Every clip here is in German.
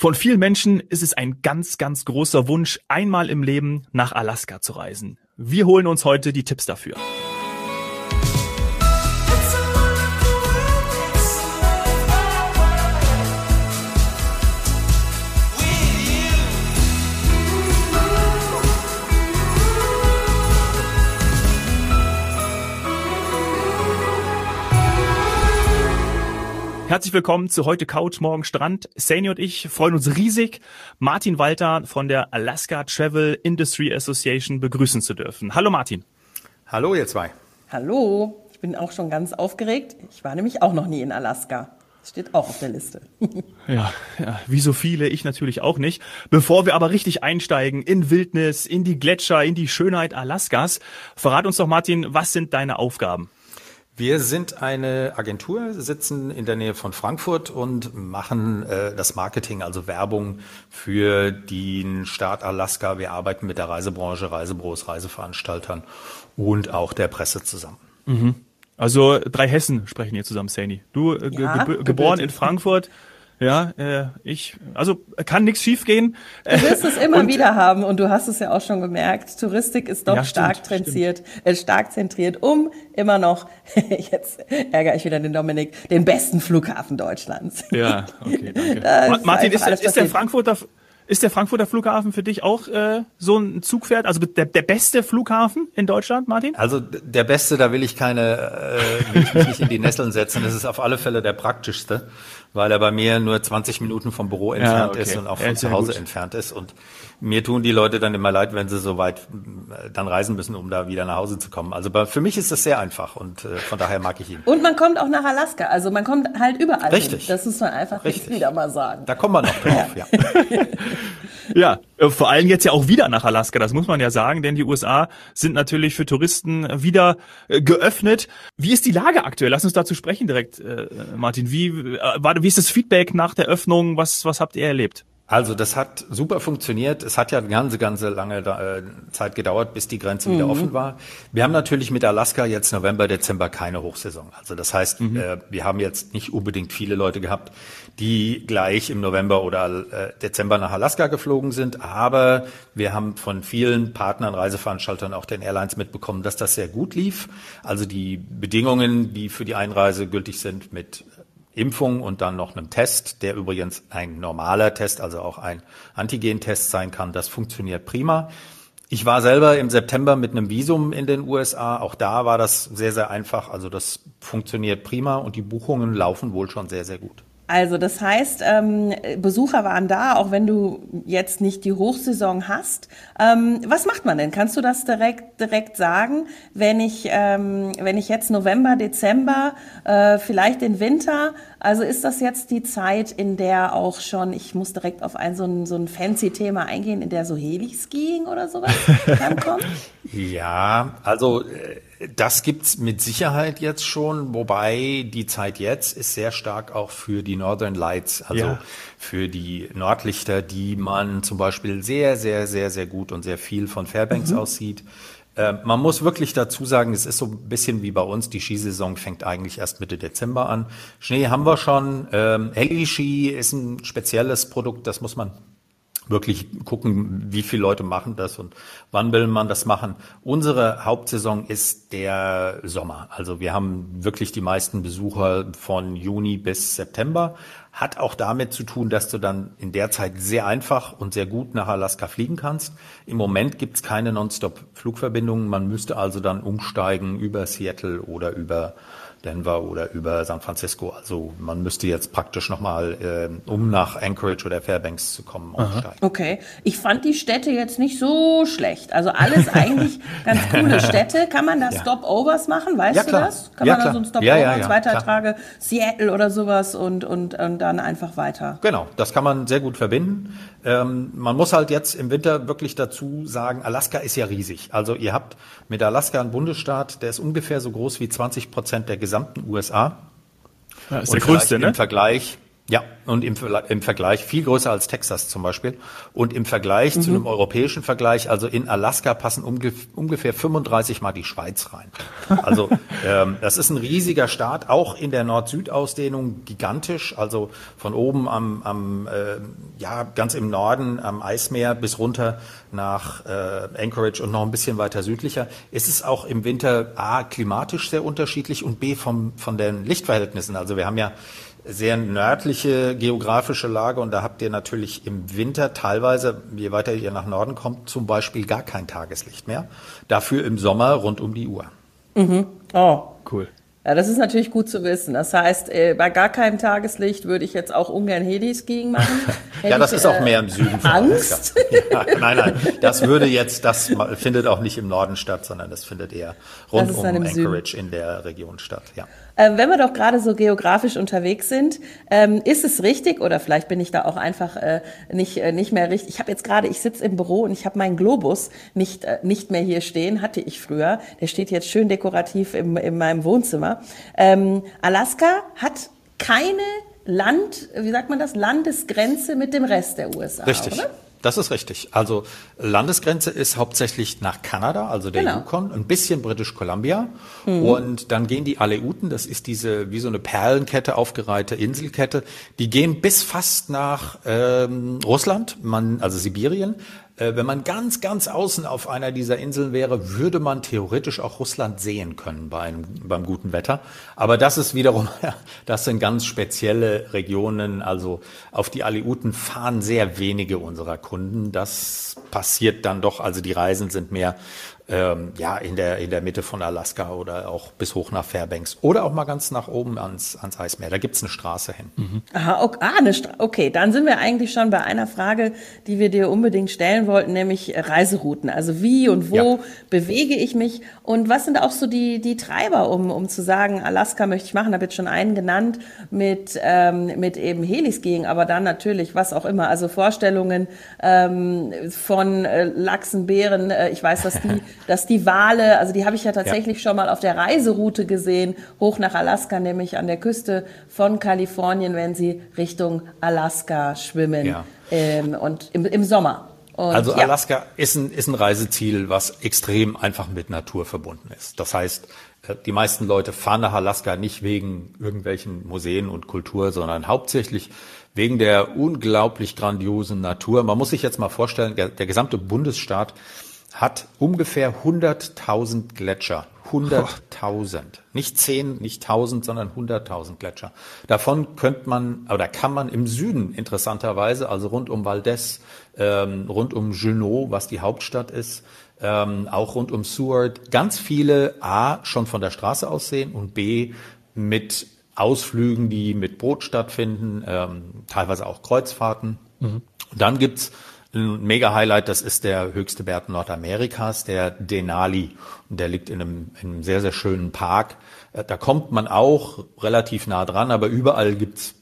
Von vielen Menschen ist es ein ganz, ganz großer Wunsch, einmal im Leben nach Alaska zu reisen. Wir holen uns heute die Tipps dafür. Herzlich willkommen zu heute Couch, morgen Strand. Sani und ich freuen uns riesig, Martin Walter von der Alaska Travel Industry Association begrüßen zu dürfen. Hallo Martin. Hallo ihr zwei. Hallo, ich bin auch schon ganz aufgeregt. Ich war nämlich auch noch nie in Alaska. Das steht auch auf der Liste. ja, ja, wie so viele, ich natürlich auch nicht. Bevor wir aber richtig einsteigen in Wildnis, in die Gletscher, in die Schönheit Alaskas, verrat uns doch Martin, was sind deine Aufgaben? Wir sind eine Agentur, sitzen in der Nähe von Frankfurt und machen äh, das Marketing, also Werbung für den Staat Alaska. Wir arbeiten mit der Reisebranche, Reisebüros, Reiseveranstaltern und auch der Presse zusammen. Mhm. Also drei Hessen sprechen hier zusammen, Sani. Du äh, ja, ge geboren in Frankfurt, ja, äh, ich, also kann nichts schiefgehen. Du wirst es immer und, wieder haben und du hast es ja auch schon gemerkt. Touristik ist doch ja, stark stimmt, zentriert, äh, stark zentriert, um immer noch, jetzt ärgere ich wieder den Dominik, den besten Flughafen Deutschlands. Ja, okay, danke. Martin, ist, ist, ist der Frankfurter ist der Frankfurter Flughafen für dich auch äh, so ein Zugpferd? Also der, der beste Flughafen in Deutschland, Martin? Also der beste, da will ich keine, äh, will ich mich nicht in die Nesseln setzen. Das ist auf alle Fälle der praktischste weil er bei mir nur 20 Minuten vom Büro entfernt ja, okay. ist und auch von zu Hause entfernt ist. Und mir tun die Leute dann immer leid, wenn sie so weit äh, dann reisen müssen, um da wieder nach Hause zu kommen. Also für mich ist das sehr einfach und äh, von daher mag ich ihn. Und man kommt auch nach Alaska, also man kommt halt überall Richtig. Hin. Das muss man einfach Richtig. wieder mal sagen. Da kommt man noch drauf, ja. ja. ja, äh, vor allem jetzt ja auch wieder nach Alaska, das muss man ja sagen, denn die USA sind natürlich für Touristen wieder geöffnet. Wie ist die Lage aktuell? Lass uns dazu sprechen direkt, Martin. Wie, war, wie ist das Feedback nach der Öffnung? Was, was habt ihr erlebt? Also das hat super funktioniert. Es hat ja eine ganze, ganze lange äh, Zeit gedauert, bis die Grenze mhm. wieder offen war. Wir haben natürlich mit Alaska jetzt November, Dezember keine Hochsaison. Also das heißt, mhm. äh, wir haben jetzt nicht unbedingt viele Leute gehabt, die gleich im November oder äh, Dezember nach Alaska geflogen sind. Aber wir haben von vielen Partnern, Reiseveranstaltern, auch den Airlines mitbekommen, dass das sehr gut lief. Also die Bedingungen, die für die Einreise gültig sind mit Impfung und dann noch einem Test, der übrigens ein normaler Test, also auch ein Antigentest sein kann. Das funktioniert prima. Ich war selber im September mit einem Visum in den USA. Auch da war das sehr, sehr einfach. Also das funktioniert prima und die Buchungen laufen wohl schon sehr, sehr gut. Also das heißt, ähm, Besucher waren da, auch wenn du jetzt nicht die Hochsaison hast. Ähm, was macht man denn? Kannst du das direkt direkt sagen, wenn ich ähm, wenn ich jetzt November, Dezember, äh, vielleicht den Winter? Also ist das jetzt die Zeit, in der auch schon, ich muss direkt auf ein so ein, so ein fancy Thema eingehen, in der so Heli-Skiing oder sowas dann kommt? Ja, also äh, das gibt's mit Sicherheit jetzt schon, wobei die Zeit jetzt ist sehr stark auch für die Northern Lights, also ja. für die Nordlichter, die man zum Beispiel sehr, sehr, sehr, sehr gut und sehr viel von Fairbanks mhm. aussieht. Äh, man muss wirklich dazu sagen, es ist so ein bisschen wie bei uns, die Skisaison fängt eigentlich erst Mitte Dezember an. Schnee haben wir schon. Ähm, Heli-Ski ist ein spezielles Produkt, das muss man wirklich gucken, wie viele Leute machen das und wann will man das machen. Unsere Hauptsaison ist der Sommer. Also wir haben wirklich die meisten Besucher von Juni bis September. Hat auch damit zu tun, dass du dann in der Zeit sehr einfach und sehr gut nach Alaska fliegen kannst. Im Moment gibt's keine Nonstop-Flugverbindungen. Man müsste also dann umsteigen über Seattle oder über Denver oder über San Francisco. Also man müsste jetzt praktisch nochmal, äh, um nach Anchorage oder Fairbanks zu kommen, umsteigen. Okay, ich fand die Städte jetzt nicht so schlecht. Also alles eigentlich ganz coole Städte. Kann man da ja. Stopovers machen? Weißt ja, du das? Kann ja, man klar. da so ein Stopover, ja, ja, Tage Seattle oder sowas und, und, und dann einfach weiter? Genau, das kann man sehr gut verbinden. Ähm, man muss halt jetzt im Winter wirklich dazu sagen, Alaska ist ja riesig. Also ihr habt mit Alaska einen Bundesstaat, der ist ungefähr so groß wie 20 Prozent der gesamten USA. Ja, ist der größte, ne? Im Vergleich Ja, und im, im Vergleich viel größer als Texas zum Beispiel. Und im Vergleich mhm. zu einem europäischen Vergleich, also in Alaska passen ungefähr 35 Mal die Schweiz rein. Also ähm, das ist ein riesiger Staat, auch in der Nord-Süd-Ausdehnung gigantisch. Also von oben am, am äh, ja ganz im Norden am Eismeer bis runter nach äh, Anchorage und noch ein bisschen weiter südlicher. Es ist auch im Winter a klimatisch sehr unterschiedlich und b vom von den Lichtverhältnissen. Also wir haben ja sehr nördliche geografische Lage und da habt ihr natürlich im Winter teilweise, je weiter ihr nach Norden kommt, zum Beispiel gar kein Tageslicht mehr. Dafür im Sommer rund um die Uhr. Mhm. Oh, cool. Ja, das ist natürlich gut zu wissen. Das heißt, äh, bei gar keinem Tageslicht würde ich jetzt auch ungern Heliskiing machen. ja, das ich, ist auch mehr im Süden. Von Angst? Ja, nein, nein, das würde jetzt, das findet auch nicht im Norden statt, sondern das findet eher rund um Anchorage Süden. in der Region statt. Ja. Ähm, wenn wir doch gerade so geografisch unterwegs sind, ähm, ist es richtig oder vielleicht bin ich da auch einfach äh, nicht, äh, nicht mehr richtig. Ich habe jetzt gerade, ich sitze im Büro und ich habe meinen Globus nicht, äh, nicht mehr hier stehen, hatte ich früher. Der steht jetzt schön dekorativ im, in meinem Wohnzimmer. Ähm, Alaska hat keine Land, wie sagt man das, Landesgrenze mit dem Rest der USA. Richtig. Oder? Das ist richtig. Also Landesgrenze ist hauptsächlich nach Kanada, also der genau. Yukon, ein bisschen British Columbia. Mhm. Und dann gehen die Aleuten, das ist diese wie so eine Perlenkette aufgereihte Inselkette, die gehen bis fast nach ähm, Russland, man, also Sibirien. Äh, wenn man ganz, ganz außen auf einer dieser Inseln wäre, würde man theoretisch auch Russland sehen können bei einem, beim guten Wetter. Aber das ist wiederum, das sind ganz spezielle Regionen. Also auf die Aleuten fahren sehr wenige unserer Kunden. Das passiert dann doch. Also die Reisen sind mehr ähm, ja, in der, in der Mitte von Alaska oder auch bis hoch nach Fairbanks oder auch mal ganz nach oben ans, ans Eismeer. Da gibt's eine Straße hin. Mhm. Aha, okay, ah, eine Stra okay, dann sind wir eigentlich schon bei einer Frage, die wir dir unbedingt stellen wollten, nämlich Reiserouten. Also wie und wo ja. bewege ich mich und was sind auch so die, die Treiber, um, um zu sagen, Alaska möchte ich machen, habe jetzt schon einen genannt mit, ähm, mit eben Heliskiing, aber dann natürlich was auch immer, also Vorstellungen ähm, von äh, Lachsen, Bären, äh, ich weiß, dass die dass die Wale, also die habe ich ja tatsächlich ja. schon mal auf der Reiseroute gesehen, hoch nach Alaska, nämlich an der Küste von Kalifornien, wenn sie Richtung Alaska schwimmen ja. ähm, und im, im Sommer. Und, also Alaska ja. ist, ein, ist ein Reiseziel, was extrem einfach mit Natur verbunden ist. Das heißt, äh, die meisten Leute fahren nach Alaska nicht wegen irgendwelchen Museen und Kultur, sondern hauptsächlich wegen der unglaublich grandiosen Natur. Man muss sich jetzt mal vorstellen, der, der gesamte Bundesstaat hat ungefähr 100.000 Gletscher. 100.000. Nicht 10, nicht 1000, sondern 100.000 Gletscher. Davon könnte man, oder kann man im Süden interessanterweise, also rund um Valdez, ähm, rund um Juneau, was die Hauptstadt ist, ähm, auch rund um Seward, ganz viele A, schon von der Straße aus sehen und B, mit Ausflügen, die mit Boot stattfinden, ähm, teilweise auch Kreuzfahrten. Mhm. Und dann gibt's ein Mega-Highlight, das ist der höchste Berg Nordamerikas, der Denali. Und der liegt in einem, in einem sehr, sehr schönen Park. Äh, da kommt man auch relativ nah dran, aber überall gibt's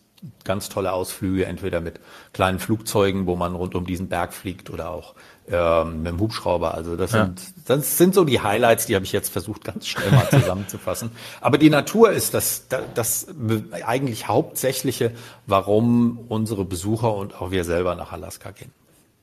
ganz tolle Ausflüge, entweder mit kleinen Flugzeugen, wo man rund um diesen Berg fliegt oder auch ähm, mit dem Hubschrauber. Also das, ja. sind, das sind so die Highlights, die habe ich jetzt versucht ganz schnell mal zusammenzufassen. Aber die Natur ist das, das eigentlich hauptsächliche, warum unsere Besucher und auch wir selber nach Alaska gehen.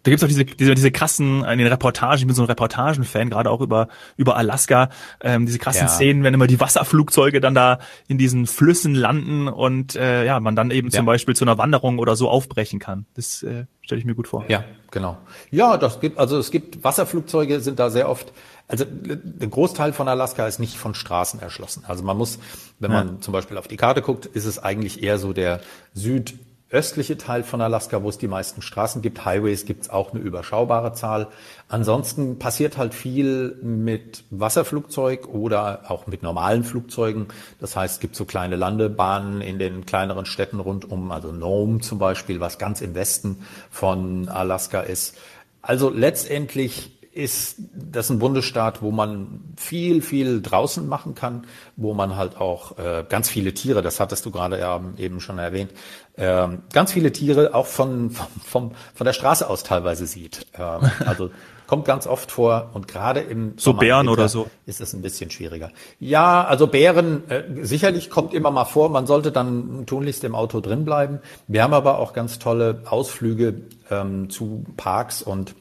Da gibt's auch diese, diese, diese krassen, in den Reportagen, ich bin so ein Reportagenfan, gerade auch über, über Alaska, ähm, diese krassen ja. Szenen, wenn immer die Wasserflugzeuge dann da in diesen Flüssen landen und äh, ja, man dann eben ja. zum Beispiel zu einer Wanderung oder so aufbrechen kann. Das äh, stelle ich mir gut vor. Ja, genau. Ja, das gibt, also es gibt Wasserflugzeuge sind da sehr oft, also der Großteil von Alaska ist nicht von Straßen erschlossen. Also man muss, wenn man ja. zum Beispiel auf die Karte guckt, ist es eigentlich eher so der Süd östliche Teil von Alaska, wo es die meisten Straßen gibt. Highways gibt es auch eine überschaubare Zahl. Ansonsten passiert halt viel mit Wasserflugzeug oder auch mit normalen Flugzeugen. Das heißt, es gibt so kleine Landebahnen in den kleineren Städten rundum, also Nome zum Beispiel, was ganz im Westen von Alaska ist. Also letztendlich ist das ein Bundesstaat, wo man viel, viel draußen machen kann, wo man halt auch äh, ganz viele Tiere, das hattest du gerade ja eben schon erwähnt, äh, ganz viele Tiere auch von, vom, vom, von der Straße aus teilweise sieht. Äh, also kommt ganz oft vor und gerade im so Sommer, Bären oder so ist es ein bisschen schwieriger. Ja, also Bären äh, sicherlich kommt immer mal vor. Man sollte dann tunlichst im Auto drin bleiben. Wir haben aber auch ganz tolle Ausflüge ähm, zu Parks und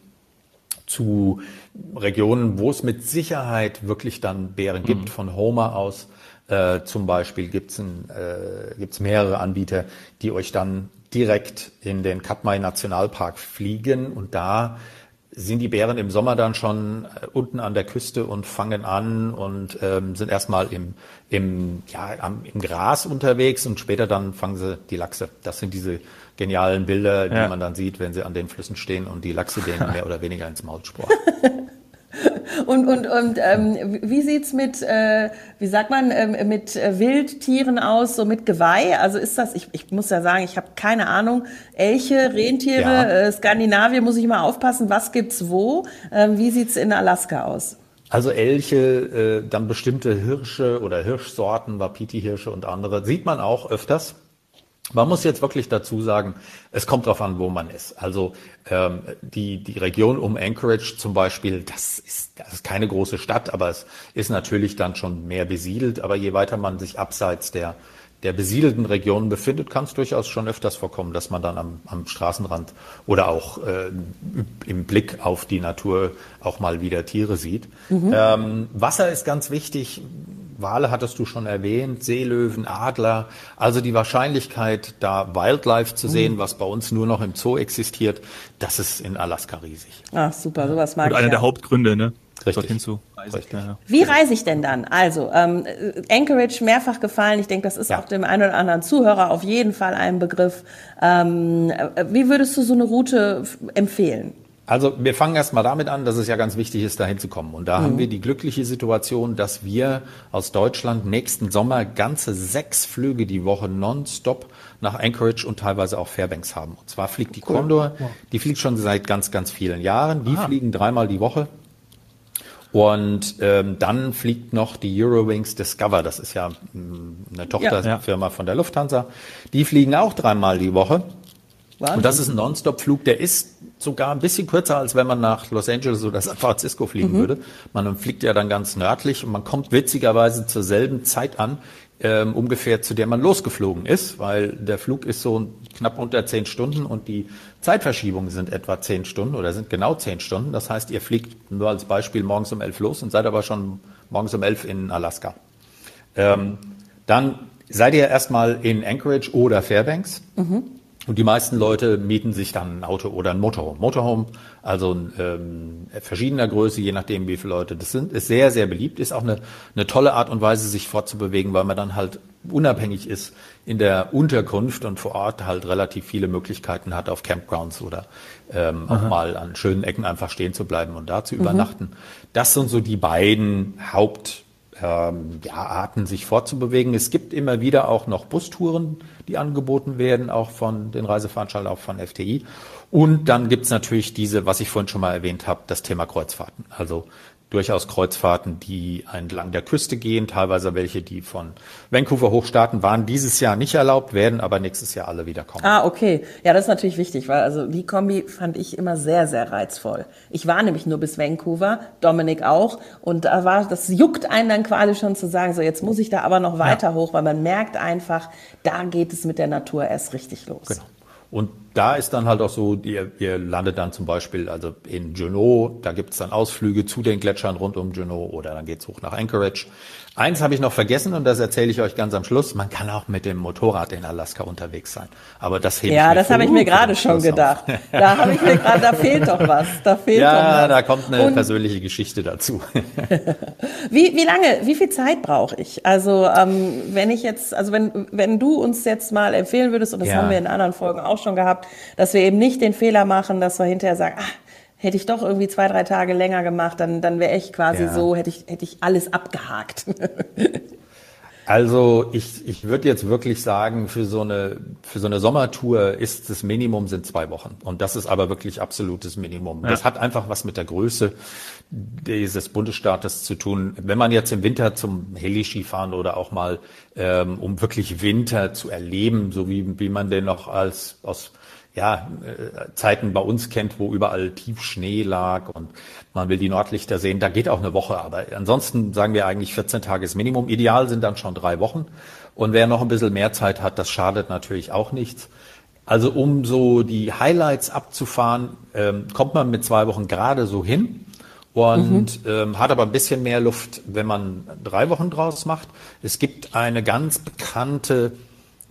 zu Regionen, wo es mit Sicherheit wirklich dann Bären gibt. Mhm. Von Homer aus äh, zum Beispiel gibt's ein, äh, gibt's mehrere Anbieter, die euch dann direkt in den Katmai Nationalpark fliegen und da sind die Bären im Sommer dann schon äh, unten an der Küste und fangen an und ähm, sind erstmal im, im, ja, am, im Gras unterwegs und später dann fangen sie die Lachse. Das sind diese genialen Bilder, die ja. man dann sieht, wenn sie an den Flüssen stehen und die Lachse denen mehr oder weniger ins Maul sporen. Und, und, und ähm, wie sieht's mit, äh, wie sagt man, ähm, mit Wildtieren aus, so mit Geweih? Also ist das, ich, ich muss ja sagen, ich habe keine Ahnung, Elche, Rentiere, ja. äh, Skandinavien muss ich mal aufpassen, was gibt's wo? Ähm, wie sieht's in Alaska aus? Also Elche, äh, dann bestimmte Hirsche oder Hirschsorten, Wapiti-Hirsche und andere, sieht man auch öfters. Man muss jetzt wirklich dazu sagen, es kommt darauf an, wo man ist. Also ähm, die, die Region um Anchorage zum Beispiel, das ist, das ist keine große Stadt, aber es ist natürlich dann schon mehr besiedelt. Aber je weiter man sich abseits der, der besiedelten Regionen befindet, kann es durchaus schon öfters vorkommen, dass man dann am, am Straßenrand oder auch äh, im Blick auf die Natur auch mal wieder Tiere sieht. Mhm. Ähm, Wasser ist ganz wichtig. Wale hattest du schon erwähnt, Seelöwen, Adler. Also die Wahrscheinlichkeit, da Wildlife zu sehen, mhm. was bei uns nur noch im Zoo existiert, das ist in Alaska riesig. Ach super, sowas mag Und ich. einer ja. der Hauptgründe, ne? Richtig. Dorthin zu Richtig. Ja, Wie reise ich denn dann? Also, ähm, Anchorage mehrfach gefallen. Ich denke, das ist ja. auch dem einen oder anderen Zuhörer auf jeden Fall ein Begriff. Ähm, äh, wie würdest du so eine Route empfehlen? Also wir fangen erstmal damit an, dass es ja ganz wichtig ist, dahin zu kommen. Und da mhm. haben wir die glückliche Situation, dass wir aus Deutschland nächsten Sommer ganze sechs Flüge die Woche nonstop nach Anchorage und teilweise auch Fairbanks haben. Und zwar fliegt die cool. Condor, die fliegt schon seit ganz, ganz vielen Jahren. Die Aha. fliegen dreimal die Woche. Und ähm, dann fliegt noch die Eurowings Discover, das ist ja mm, eine Tochterfirma ja. von der Lufthansa. Die fliegen auch dreimal die Woche. Wahnsinn. Und das ist ein Non-Stop-Flug, der ist sogar ein bisschen kürzer, als wenn man nach Los Angeles oder San Francisco fliegen mhm. würde. Man fliegt ja dann ganz nördlich und man kommt witzigerweise zur selben Zeit an, ähm, ungefähr zu der man losgeflogen ist, weil der Flug ist so knapp unter zehn Stunden und die Zeitverschiebungen sind etwa zehn Stunden oder sind genau zehn Stunden. Das heißt, ihr fliegt nur als Beispiel morgens um elf los und seid aber schon morgens um elf in Alaska. Ähm, dann seid ihr erstmal in Anchorage oder Fairbanks. Mhm. Und die meisten Leute mieten sich dann ein Auto oder ein Motorhome. Motorhome, also ähm, verschiedener Größe, je nachdem, wie viele Leute das sind, ist sehr, sehr beliebt. Ist auch eine, eine tolle Art und Weise, sich fortzubewegen, weil man dann halt unabhängig ist in der Unterkunft und vor Ort halt relativ viele Möglichkeiten hat, auf Campgrounds oder ähm, auch mal an schönen Ecken einfach stehen zu bleiben und da zu mhm. übernachten. Das sind so die beiden Haupt ähm, ja, Arten, sich fortzubewegen. Es gibt immer wieder auch noch Bustouren, die angeboten werden, auch von den Reiseveranstaltern, auch von FTI. Und dann gibt's natürlich diese, was ich vorhin schon mal erwähnt habe, das Thema Kreuzfahrten. Also durchaus Kreuzfahrten, die entlang der Küste gehen, teilweise welche, die von Vancouver hochstarten, waren dieses Jahr nicht erlaubt, werden aber nächstes Jahr alle wieder kommen. Ah, okay. Ja, das ist natürlich wichtig, weil also die Kombi fand ich immer sehr, sehr reizvoll. Ich war nämlich nur bis Vancouver, Dominik auch, und da war, das juckt einen dann quasi schon zu sagen, so jetzt muss ich da aber noch weiter ja. hoch, weil man merkt einfach, da geht es mit der Natur erst richtig los. Genau. Und da ist dann halt auch so, ihr, ihr landet dann zum Beispiel also in Juneau, da gibt's dann Ausflüge zu den Gletschern rund um Juneau oder dann geht's hoch nach Anchorage. Eins habe ich noch vergessen und das erzähle ich euch ganz am Schluss. Man kann auch mit dem Motorrad in Alaska unterwegs sein. Aber das hebe Ja, das habe ich mir gerade schon gedacht. Da habe ich mir gerade, da fehlt doch was. Da fehlt ja, doch was. da kommt eine und persönliche Geschichte dazu. wie, wie lange, wie viel Zeit brauche ich? Also ähm, wenn ich jetzt, also wenn, wenn du uns jetzt mal empfehlen würdest, und das ja. haben wir in anderen Folgen auch schon gehabt, dass wir eben nicht den Fehler machen, dass wir hinterher sagen, ach, hätte ich doch irgendwie zwei, drei Tage länger gemacht, dann, dann wäre ich quasi ja. so, hätte ich, hätte ich alles abgehakt. Also ich, ich würde jetzt wirklich sagen, für so eine für so eine Sommertour ist das Minimum sind zwei Wochen und das ist aber wirklich absolutes Minimum. Ja. Das hat einfach was mit der Größe dieses Bundesstaates zu tun. Wenn man jetzt im Winter zum Heli-Ski fahren oder auch mal ähm, um wirklich Winter zu erleben, so wie wie man den noch als aus ja, äh, Zeiten bei uns kennt, wo überall tief Schnee lag und man will die Nordlichter sehen, da geht auch eine Woche. Aber ansonsten sagen wir eigentlich 14 Tage ist Minimum. Ideal sind dann schon drei Wochen. Und wer noch ein bisschen mehr Zeit hat, das schadet natürlich auch nichts. Also um so die Highlights abzufahren, ähm, kommt man mit zwei Wochen gerade so hin und mhm. ähm, hat aber ein bisschen mehr Luft, wenn man drei Wochen draus macht. Es gibt eine ganz bekannte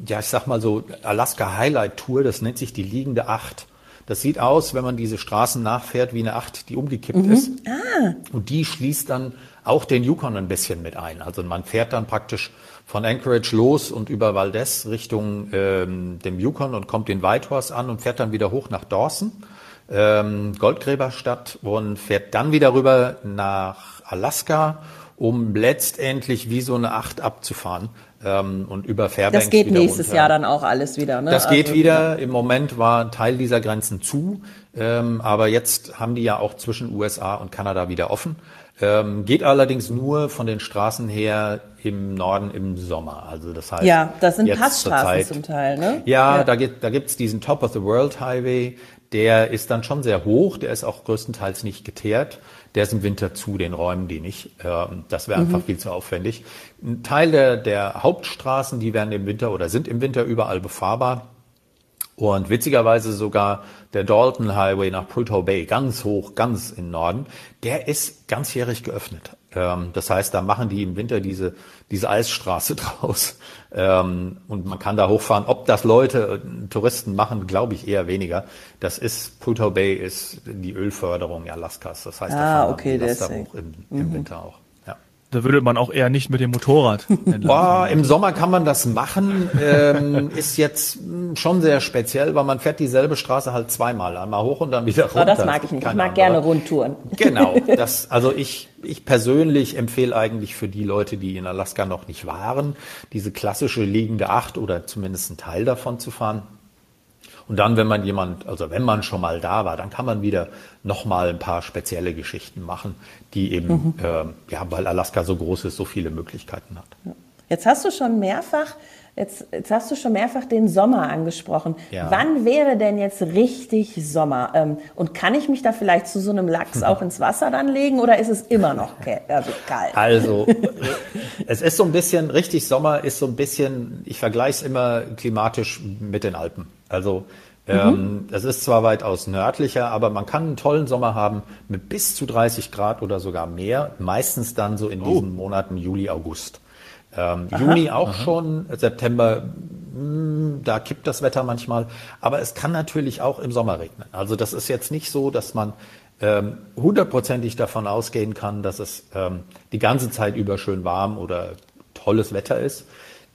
ja, ich sag mal so, Alaska Highlight Tour, das nennt sich die liegende Acht. Das sieht aus, wenn man diese Straßen nachfährt, wie eine Acht, die umgekippt mhm. ist. Ah. Und die schließt dann auch den Yukon ein bisschen mit ein. Also man fährt dann praktisch von Anchorage los und über Valdez Richtung ähm, dem Yukon und kommt in Whitehorse an und fährt dann wieder hoch nach Dawson, ähm, Goldgräberstadt und fährt dann wieder rüber nach Alaska, um letztendlich wie so eine Acht abzufahren ähm, und über Fairbanks. Das geht nächstes runter. Jahr dann auch alles wieder. Ne? Das geht also, wieder. Im Moment war Teil dieser Grenzen zu, ähm, aber jetzt haben die ja auch zwischen USA und Kanada wieder offen. Ähm, geht allerdings nur von den Straßen her im Norden im Sommer. Also das heißt, ja, das sind Passstraßen Zeit, zum Teil, ne? Ja, ja. da gibt da gibt's diesen Top of the World Highway. Der ist dann schon sehr hoch. Der ist auch größtenteils nicht geteert. Der ist im Winter zu, den räumen die nicht. Ähm, das wäre einfach mhm. viel zu aufwendig. Ein Teil der, der Hauptstraßen, die werden im Winter oder sind im Winter überall befahrbar. Und witzigerweise sogar der Dalton Highway nach Prudhoe Bay, ganz hoch, ganz im Norden, der ist ganzjährig geöffnet. Ähm, das heißt, da machen die im Winter diese, diese Eisstraße draus. Ähm, und man kann da hochfahren. Ob das Leute, äh, Touristen machen, glaube ich eher weniger. Das ist, Prudhoe Bay ist die Ölförderung Alaskas. Das heißt, ah, da fahren okay, die da hoch im, im mhm. Winter auch. Da würde man auch eher nicht mit dem Motorrad. Boah, Im Sommer kann man das machen. Ähm, ist jetzt hm, schon sehr speziell, weil man fährt dieselbe Straße halt zweimal. Einmal hoch und dann wieder runter. Aber das mag ich nicht. Ich mag andere. gerne Rundtouren. Genau. Das, also ich, ich persönlich empfehle eigentlich für die Leute, die in Alaska noch nicht waren, diese klassische liegende Acht oder zumindest einen Teil davon zu fahren. Und dann, wenn man jemand, also wenn man schon mal da war, dann kann man wieder nochmal ein paar spezielle Geschichten machen, die eben, mhm. äh, ja, weil Alaska so groß ist, so viele Möglichkeiten hat. Jetzt hast du schon mehrfach, jetzt, jetzt hast du schon mehrfach den Sommer angesprochen. Ja. Wann wäre denn jetzt richtig Sommer? Ähm, und kann ich mich da vielleicht zu so einem Lachs auch ins Wasser dann legen oder ist es immer noch also kalt? Also, es ist so ein bisschen, richtig Sommer ist so ein bisschen, ich vergleiche es immer klimatisch mit den Alpen. Also ähm, es ist zwar weitaus nördlicher, aber man kann einen tollen Sommer haben mit bis zu 30 Grad oder sogar mehr. Meistens dann so in oh. diesen Monaten Juli, August. Ähm, Juni auch aha. schon, September, mh, hm, da kippt das Wetter manchmal. Aber es kann natürlich auch im Sommer regnen. Also das ist jetzt nicht so, dass man ähm, hundertprozentig davon ausgehen kann, dass es ähm, die ganze Zeit über schön warm oder tolles Wetter ist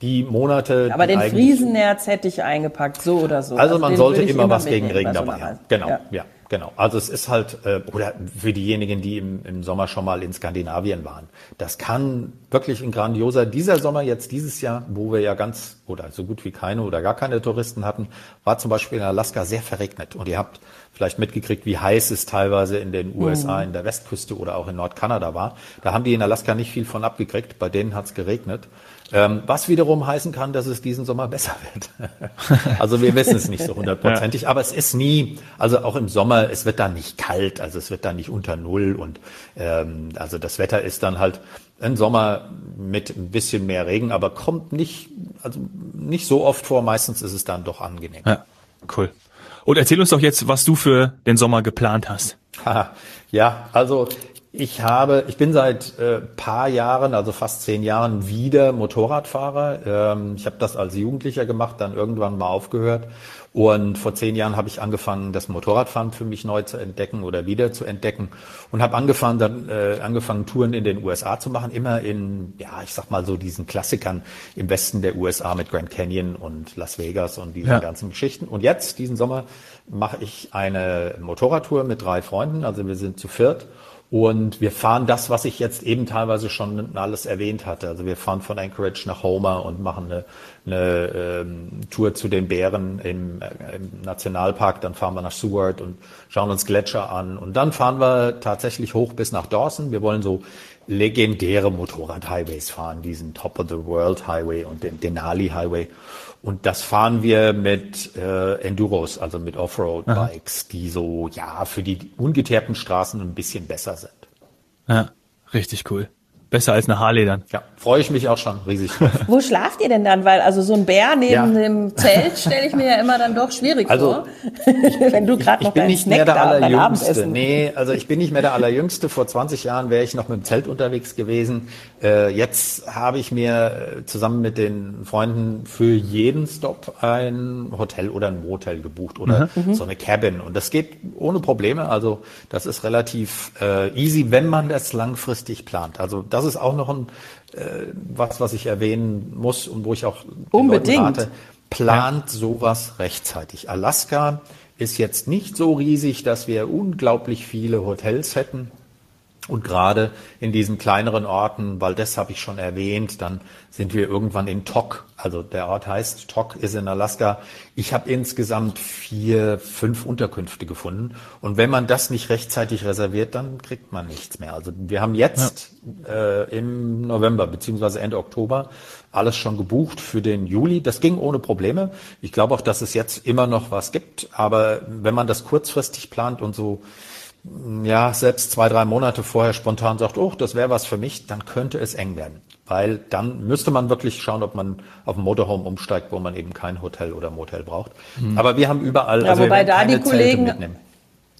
die Monate. Aber den Friesenerz hätte ich eingepackt, so oder so. Also, also man sollte immer, immer was gegen Regen dabei haben. Genau, ja. ja. Genau, also es ist halt, äh, oder für diejenigen, die im, im Sommer schon mal in Skandinavien waren, das kann wirklich ein grandioser, dieser Sommer jetzt dieses Jahr, wo wir ja ganz oder so gut wie keine oder gar keine Touristen hatten, war zum Beispiel in Alaska sehr verregnet. Und ihr habt vielleicht mitgekriegt, wie heiß es teilweise in den USA, mhm. in der Westküste oder auch in Nordkanada war. Da haben die in Alaska nicht viel von abgekriegt, bei denen hat es geregnet. Ähm, was wiederum heißen kann, dass es diesen Sommer besser wird. also wir wissen es nicht so hundertprozentig, ja. aber es ist nie, also auch im Sommer, es wird dann nicht kalt, also es wird dann nicht unter Null und ähm, also das Wetter ist dann halt ein Sommer mit ein bisschen mehr Regen, aber kommt nicht, also nicht so oft vor. Meistens ist es dann doch angenehm. Ja, cool. Und erzähl uns doch jetzt, was du für den Sommer geplant hast. ja, also ich habe, ich bin seit äh, paar Jahren, also fast zehn Jahren, wieder Motorradfahrer. Ähm, ich habe das als Jugendlicher gemacht, dann irgendwann mal aufgehört. Und vor zehn Jahren habe ich angefangen, das Motorradfahren für mich neu zu entdecken oder wieder zu entdecken und habe angefangen, dann äh, angefangen Touren in den USA zu machen, immer in, ja, ich sag mal so diesen Klassikern im Westen der USA mit Grand Canyon und Las Vegas und diesen ja. ganzen Geschichten. Und jetzt diesen Sommer mache ich eine Motorradtour mit drei Freunden, also wir sind zu viert Und wir fahren das, was ich jetzt eben teilweise schon alles erwähnt hatte. Also wir fahren von Anchorage nach Homer und machen eine, eine ähm, Tour zu den Bären im, äh, im, Nationalpark. Dann fahren wir nach Seward und schauen uns Gletscher an. Und dann fahren wir tatsächlich hoch bis nach Dawson. Wir wollen so legendäre Motorrad-Highways fahren, diesen Top of the World Highway und den Denali Highway. Und das fahren wir mit äh, Enduros, also mit Offroad-Bikes, die so, ja, für die ungeteerten Straßen ein bisschen besser sind. Ja, richtig cool. Besser als eine Harley dann. Ja, freue ich mich auch schon riesig. Wo schlaft ihr denn dann? Weil also so ein Bär neben ja. dem Zelt stelle ich mir ja immer dann doch schwierig also, vor. Wenn du gerade noch ich bin nicht Snack mehr der allerjüngste. Nee, also ich bin nicht mehr der allerjüngste. Vor 20 Jahren wäre ich noch mit dem Zelt unterwegs gewesen. Äh, jetzt habe ich mir äh, zusammen mit den Freunden für jeden Stop ein Hotel oder ein Motel gebucht oder mhm. so eine Cabin. Und das geht ohne Probleme. Also das ist relativ äh, easy, wenn man das langfristig plant. Also das ist auch noch ein, äh, was, was ich erwähnen muss und wo ich auch unbedingt rate, plant sowas rechtzeitig. Alaska ist jetzt nicht so riesig, dass wir unglaublich viele Hotels hätten. Und gerade in diesen kleineren Orten, weil das habe ich schon erwähnt, dann sind wir irgendwann in Tok. Also der Ort heißt Tok, ist in Alaska. Ich habe insgesamt vier, fünf Unterkünfte gefunden. Und wenn man das nicht rechtzeitig reserviert, dann kriegt man nichts mehr. Also wir haben jetzt ja. äh, im November beziehungsweise Ende Oktober alles schon gebucht für den Juli. Das ging ohne Probleme. Ich glaube auch, dass es jetzt immer noch was gibt. Aber wenn man das kurzfristig plant und so ja, selbst zwei, drei Monate vorher spontan sagt, oh, das wäre was für mich, dann könnte es eng werden. Weil dann müsste man wirklich schauen, ob man auf ein Motorhome umsteigt, wo man eben kein Hotel oder Motel braucht. Mhm. Aber wir haben überall, ja, also wobei da die Kollegen,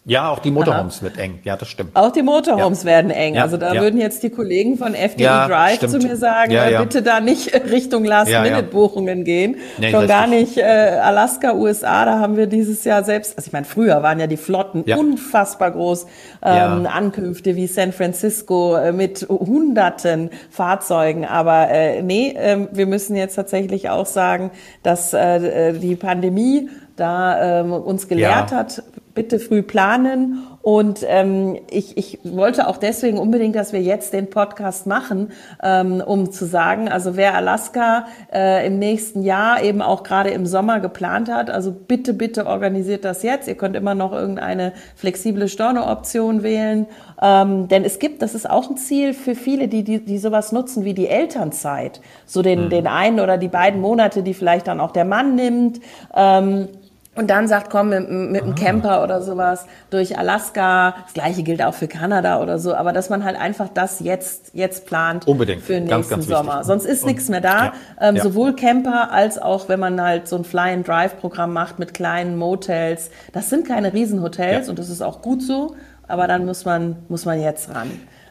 ja, auch die Motorhomes Aha. wird eng. Ja, das stimmt. Auch die Motorhomes ja. werden eng. Ja, also da ja. würden jetzt die Kollegen von FDE Drive stimmt. zu mir sagen, äh, bitte da nicht Richtung Last-Minute-Buchungen gehen. Nee, Schon gar nicht äh, Alaska, USA, da haben wir dieses Jahr selbst, also ich meine, früher waren ja die Flotten unfassbar groß. Ähm, Ankünfte wie San Francisco äh, mit hunderten Fahrzeugen. Aber äh, nee, äh, wir müssen jetzt tatsächlich auch sagen, dass äh, die Pandemie da ähm, uns gelehrt hat, bitte früh planen. Und ähm, ich, ich wollte auch deswegen unbedingt, dass wir jetzt den Podcast machen, ähm, um zu sagen, also wer Alaska äh, im nächsten Jahr eben auch gerade im Sommer geplant hat, also bitte, bitte organisiert das jetzt. Ihr könnt immer noch irgendeine flexible Stornooption wählen. Ähm, denn es gibt, das ist auch ein Ziel für viele, die, die, die sowas nutzen wie die Elternzeit. So den, mhm. den einen oder die beiden Monate, die vielleicht dann auch der Mann nimmt. Ähm, und dann sagt, komm mit, mit einem ah. Camper oder sowas durch Alaska. Das gleiche gilt auch für Kanada oder so. Aber dass man halt einfach das jetzt, jetzt plant Unbedingt. für den ganz, nächsten ganz Sommer. Sonst ist nichts mehr da. Ja. Ähm, ja. Sowohl Camper als auch, wenn man halt so ein Fly-and-Drive-Programm macht mit kleinen Motels. Das sind keine Riesenhotels ja. und das ist auch gut so. Aber dann muss man, muss man jetzt ran.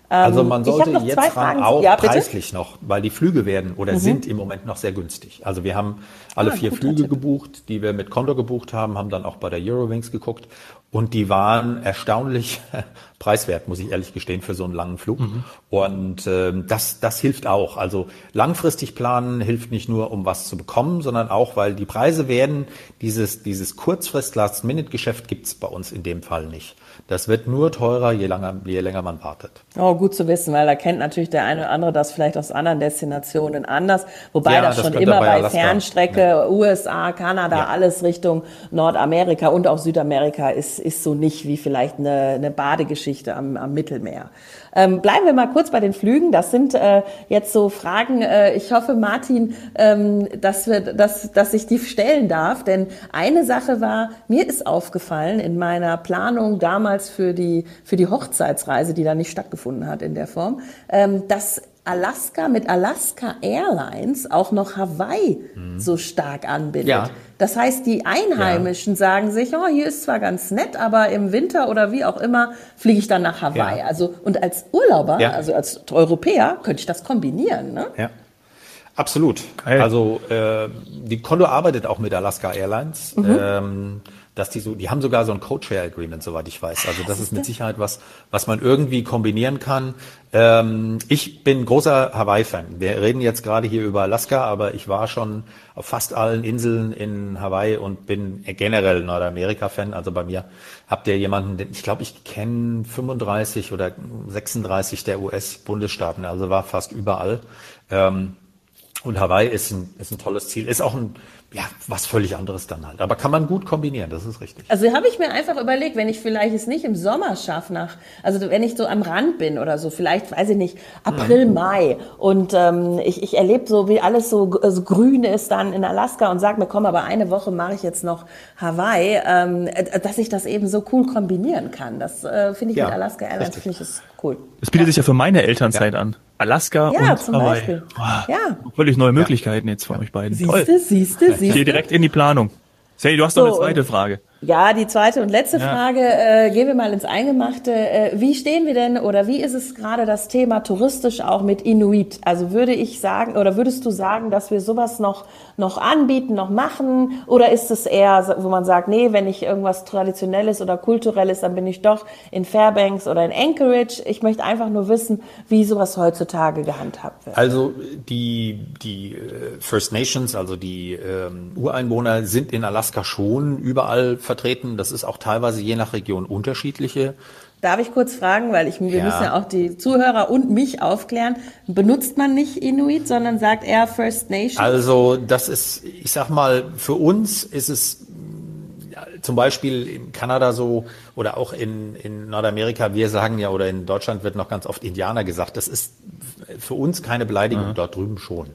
Also ähm, man sollte jetzt ran, auch ja, preislich noch, weil die Flüge werden oder mhm. sind im Moment noch sehr günstig. Also wir haben alle ah, vier Flüge Tipp. gebucht, die wir mit Condor gebucht haben, haben dann auch bei der Eurowings geguckt und die waren erstaunlich preiswert, muss ich ehrlich gestehen, für so einen langen Flug. Mhm. Und ähm, das, das hilft auch. Also langfristig planen hilft nicht nur, um was zu bekommen, sondern auch, weil die Preise werden, dieses, dieses Kurzfrist-Last-Minute-Geschäft gibt's bei uns in dem Fall nicht. Das wird nur teurer, je, länger, je länger man wartet. Oh, gut zu wissen, weil da kennt natürlich der eine oder andere das vielleicht aus anderen Destinationen anders. Wobei ja, das, das schon immer bei, bei Fernstrecke, ja. USA, Kanada, ja. alles Richtung Nordamerika und auch Südamerika ist, ist so nicht wie vielleicht eine, eine Badegeschichte am, am Mittelmeer. Ähm, bleiben wir mal kurz bei den Flügen. Das sind äh, jetzt so Fragen. Äh, ich hoffe, Martin, ähm, dass, wir, dass, dass ich die stellen darf. Denn eine Sache war, mir ist aufgefallen in meiner Planung damals für die, für die Hochzeitsreise, die da nicht stattgefunden hat in der Form, ähm, dass Alaska mit Alaska Airlines auch noch Hawaii mhm. so stark anbindet. Ja. Das heißt, die Einheimischen ja. sagen sich, oh, hier ist zwar ganz nett, aber im Winter oder wie auch immer fliege ich dann nach Hawaii. Ja. Also und als Urlauber, ja. also als Europäer, könnte ich das kombinieren. Ne? Ja. Absolut. Geil. Also äh, die Condor arbeitet auch mit Alaska Airlines. Mhm. Ähm, dass die so, die haben sogar so ein Co-Share-Agreement, soweit ich weiß. Also das ist mit Sicherheit was, was man irgendwie kombinieren kann. Ähm, ich bin großer Hawaii-Fan. Wir reden jetzt gerade hier über Alaska, aber ich war schon auf fast allen Inseln in Hawaii und bin generell Nordamerika-Fan. Also bei mir habt ihr jemanden, ich glaube, ich kenne 35 oder 36 der US-Bundesstaaten, also war fast überall. Ähm, und Hawaii ist ein, ist ein tolles Ziel, ist auch ein ja, was völlig anderes dann halt. Aber kann man gut kombinieren, das ist richtig. Also habe ich mir einfach überlegt, wenn ich vielleicht es nicht im Sommer schaffe, nach, also wenn ich so am Rand bin oder so, vielleicht, weiß ich nicht, April, Mai und ähm, ich, ich erlebe so, wie alles so, so grün ist dann in Alaska und sage mir, komm, aber eine Woche mache ich jetzt noch Hawaii, ähm, dass ich das eben so cool kombinieren kann. Das äh, finde ich ja, mit Alaska Airlines, finde ich das cool. Das bietet ja. sich ja für meine Elternzeit ja. an. Alaska ja, und zum Hawaii. Beispiel. Ja. Völlig neue Möglichkeiten jetzt für euch beiden. Siehste, siehste, siehste. Ich gehe direkt in die Planung. Sally, du hast so, noch eine zweite Frage. Ja, die zweite und letzte ja. Frage, äh, gehen wir mal ins Eingemachte. Äh, wie stehen wir denn oder wie ist es gerade das Thema touristisch auch mit Inuit? Also würde ich sagen, oder würdest du sagen, dass wir sowas noch, noch anbieten, noch machen? Oder ist es eher, wo man sagt, nee, wenn ich irgendwas Traditionelles oder Kulturelles, dann bin ich doch in Fairbanks oder in Anchorage. Ich möchte einfach nur wissen, wie sowas heutzutage gehandhabt wird. Also die, die äh, First Nations, also die ähm, Ureinwohner sind in Alaska schon überall vertreten vertreten. Das ist auch teilweise je nach Region unterschiedliche. Darf ich kurz fragen, weil ich, wir ja. müssen ja auch die Zuhörer und mich aufklären. Benutzt man nicht Inuit, sondern sagt eher First Nation? Also das ist, ich sag mal, für uns ist es zum Beispiel in Kanada so oder auch in, in Nordamerika, wir sagen ja, oder in Deutschland wird noch ganz oft Indianer gesagt. Das ist für uns keine Beleidigung, mhm. dort drüben schon.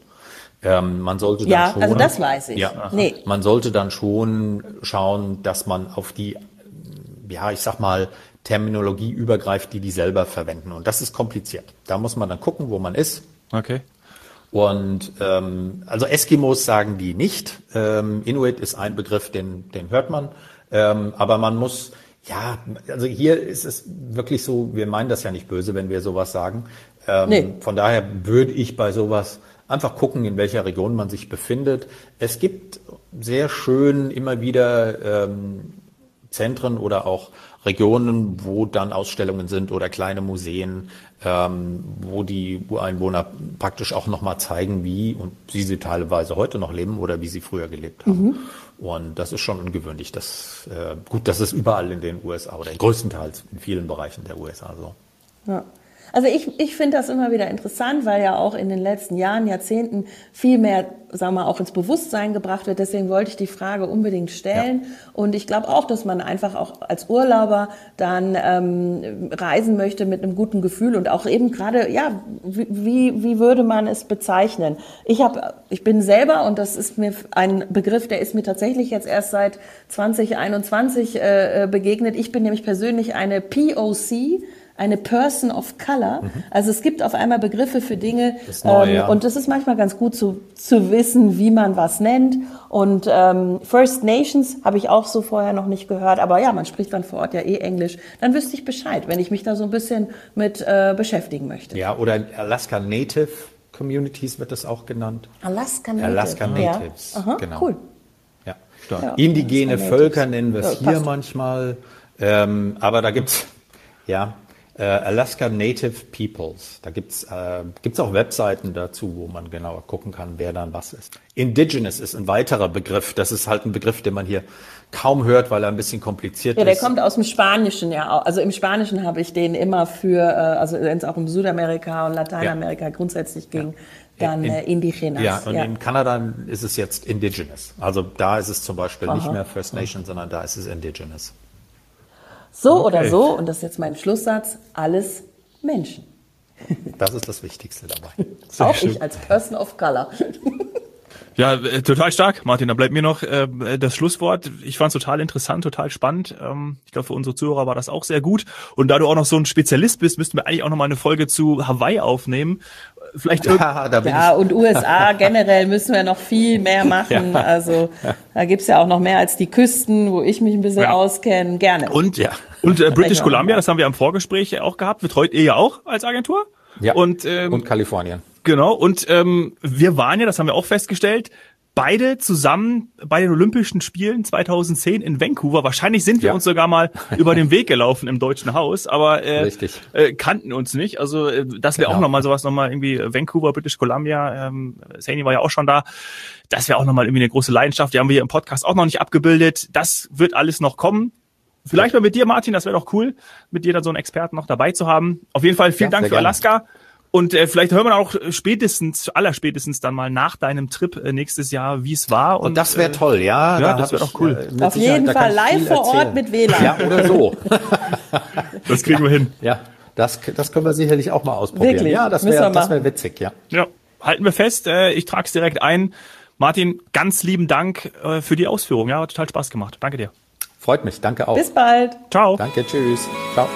Ähm, man sollte dann ja, schon, also das weiß ich. Ja, nee. Man sollte dann schon schauen, dass man auf die, ja, ich sag mal, Terminologie übergreift, die die selber verwenden. Und das ist kompliziert. Da muss man dann gucken, wo man ist. Okay. Und ähm, also Eskimos sagen die nicht. Ähm, Inuit ist ein Begriff, den, den hört man. Ähm, aber man muss, ja, also hier ist es wirklich so, wir meinen das ja nicht böse, wenn wir sowas sagen. Ähm, nee. Von daher würde ich bei sowas Einfach gucken, in welcher Region man sich befindet. Es gibt sehr schön immer wieder ähm, Zentren oder auch Regionen, wo dann Ausstellungen sind oder kleine Museen, ähm, wo die Ureinwohner praktisch auch nochmal zeigen, wie und wie sie teilweise heute noch leben oder wie sie früher gelebt haben. Mhm. Und das ist schon ungewöhnlich. Das, äh, gut, das ist überall in den USA oder größtenteils in vielen Bereichen der USA so. Ja. Also ich, ich finde das immer wieder interessant, weil ja auch in den letzten Jahren, Jahrzehnten viel mehr, sagen wir, auch ins Bewusstsein gebracht wird. Deswegen wollte ich die Frage unbedingt stellen. Ja. Und ich glaube auch, dass man einfach auch als Urlauber dann ähm, reisen möchte mit einem guten Gefühl und auch eben gerade, ja, wie, wie würde man es bezeichnen? Ich habe, ich bin selber und das ist mir ein Begriff, der ist mir tatsächlich jetzt erst seit 2021 äh, begegnet. Ich bin nämlich persönlich eine POC eine Person of Color. Mhm. Also es gibt auf einmal Begriffe für Dinge das neu, ähm, ja. und das ist manchmal ganz gut zu, zu wissen, wie man was nennt. Und ähm, First Nations habe ich auch so vorher noch nicht gehört, aber ja, man spricht dann vor Ort ja eh Englisch. Dann wüsste ich Bescheid, wenn ich mich da so ein bisschen mit äh, beschäftigen möchte. Ja, oder Alaska Native Communities wird das auch genannt. Alaska Native. Alaska Natives, ja. Aha, genau. Cool. Ja. ja Indigene Völker nennen wir es hier manchmal. Ähm, aber da gibt's ja, äh, Alaska Native Peoples. Da gibt's äh, gibt's auch Webseiten dazu, wo man genauer gucken kann, wer dann was ist. Indigenous ist ein weiterer Begriff. Das ist halt ein Begriff, den man hier kaum hört, weil er ein bisschen kompliziert ja, ist. Ja, der kommt aus dem Spanischen ja auch. Also im Spanischen habe ich den immer für, äh, also wenn es auch um Südamerika und Lateinamerika ja. grundsätzlich ging, ja. dann in, äh, Indigenas. Ja, und in Kanada ist es jetzt Indigenous. Also da ist es zum Beispiel Aha. nicht mehr First Nation, sondern da ist es Indigenous. So okay. oder so, und das ist jetzt mein Schlusssatz, alles Menschen. Das ist das Wichtigste dabei. Sehr Auch schön. ich als Person of Color. Ja, äh, total stark, Martin. Da bleibt mir noch äh, das Schlusswort. Ich fand es total interessant, total spannend. Ähm, ich glaube, für unsere Zuhörer war das auch sehr gut. Und da du auch noch so ein Spezialist bist, müssten wir eigentlich auch noch mal eine Folge zu Hawaii aufnehmen. Vielleicht ja, ja und USA generell müssen wir noch viel mehr machen. Ja. Also da gibt's ja auch noch mehr als die Küsten, wo ich mich ein bisschen ja. auskenne. Gerne. Und ja. Und äh, British Columbia, das haben wir am Vorgespräch auch gehabt, betreut ihr ja auch als Agentur? Ja. Und, ähm, und Kalifornien. Genau, und ähm, wir waren ja, das haben wir auch festgestellt, beide zusammen bei den Olympischen Spielen 2010 in Vancouver. Wahrscheinlich sind wir ja. uns sogar mal über den Weg gelaufen im Deutschen Haus, aber äh. Äh, kannten uns nicht. Also äh, das wäre genau. auch nochmal sowas, nochmal irgendwie Vancouver, British Columbia. Ähm, Saini war ja auch schon da. Das wäre auch nochmal irgendwie eine große Leidenschaft. Die haben wir hier im Podcast auch noch nicht abgebildet. Das wird alles noch kommen. Vielleicht mal mit dir, Martin, das wäre doch cool, mit dir da so einen Experten noch dabei zu haben. Auf jeden Fall vielen ja, Dank für gerne. Alaska. Und äh, vielleicht hören wir auch spätestens, allerspätestens dann mal nach deinem Trip äh, nächstes Jahr, wie es war. Und, und das wäre äh, toll, ja. Ja, da das wäre doch cool. Äh, Auf jeden Fall live vor Ort mit WLAN. Ja, oder so. das kriegen wir hin. Ja, das, das können wir sicherlich auch mal ausprobieren. Wirklich? Ja, das wäre das wär witzig, ja. Ja, halten wir fest. Äh, ich trage es direkt ein. Martin, ganz lieben Dank äh, für die Ausführung. Ja, hat total Spaß gemacht. Danke dir. Freut mich, danke auch. Bis bald. Ciao. Danke, tschüss. Ciao.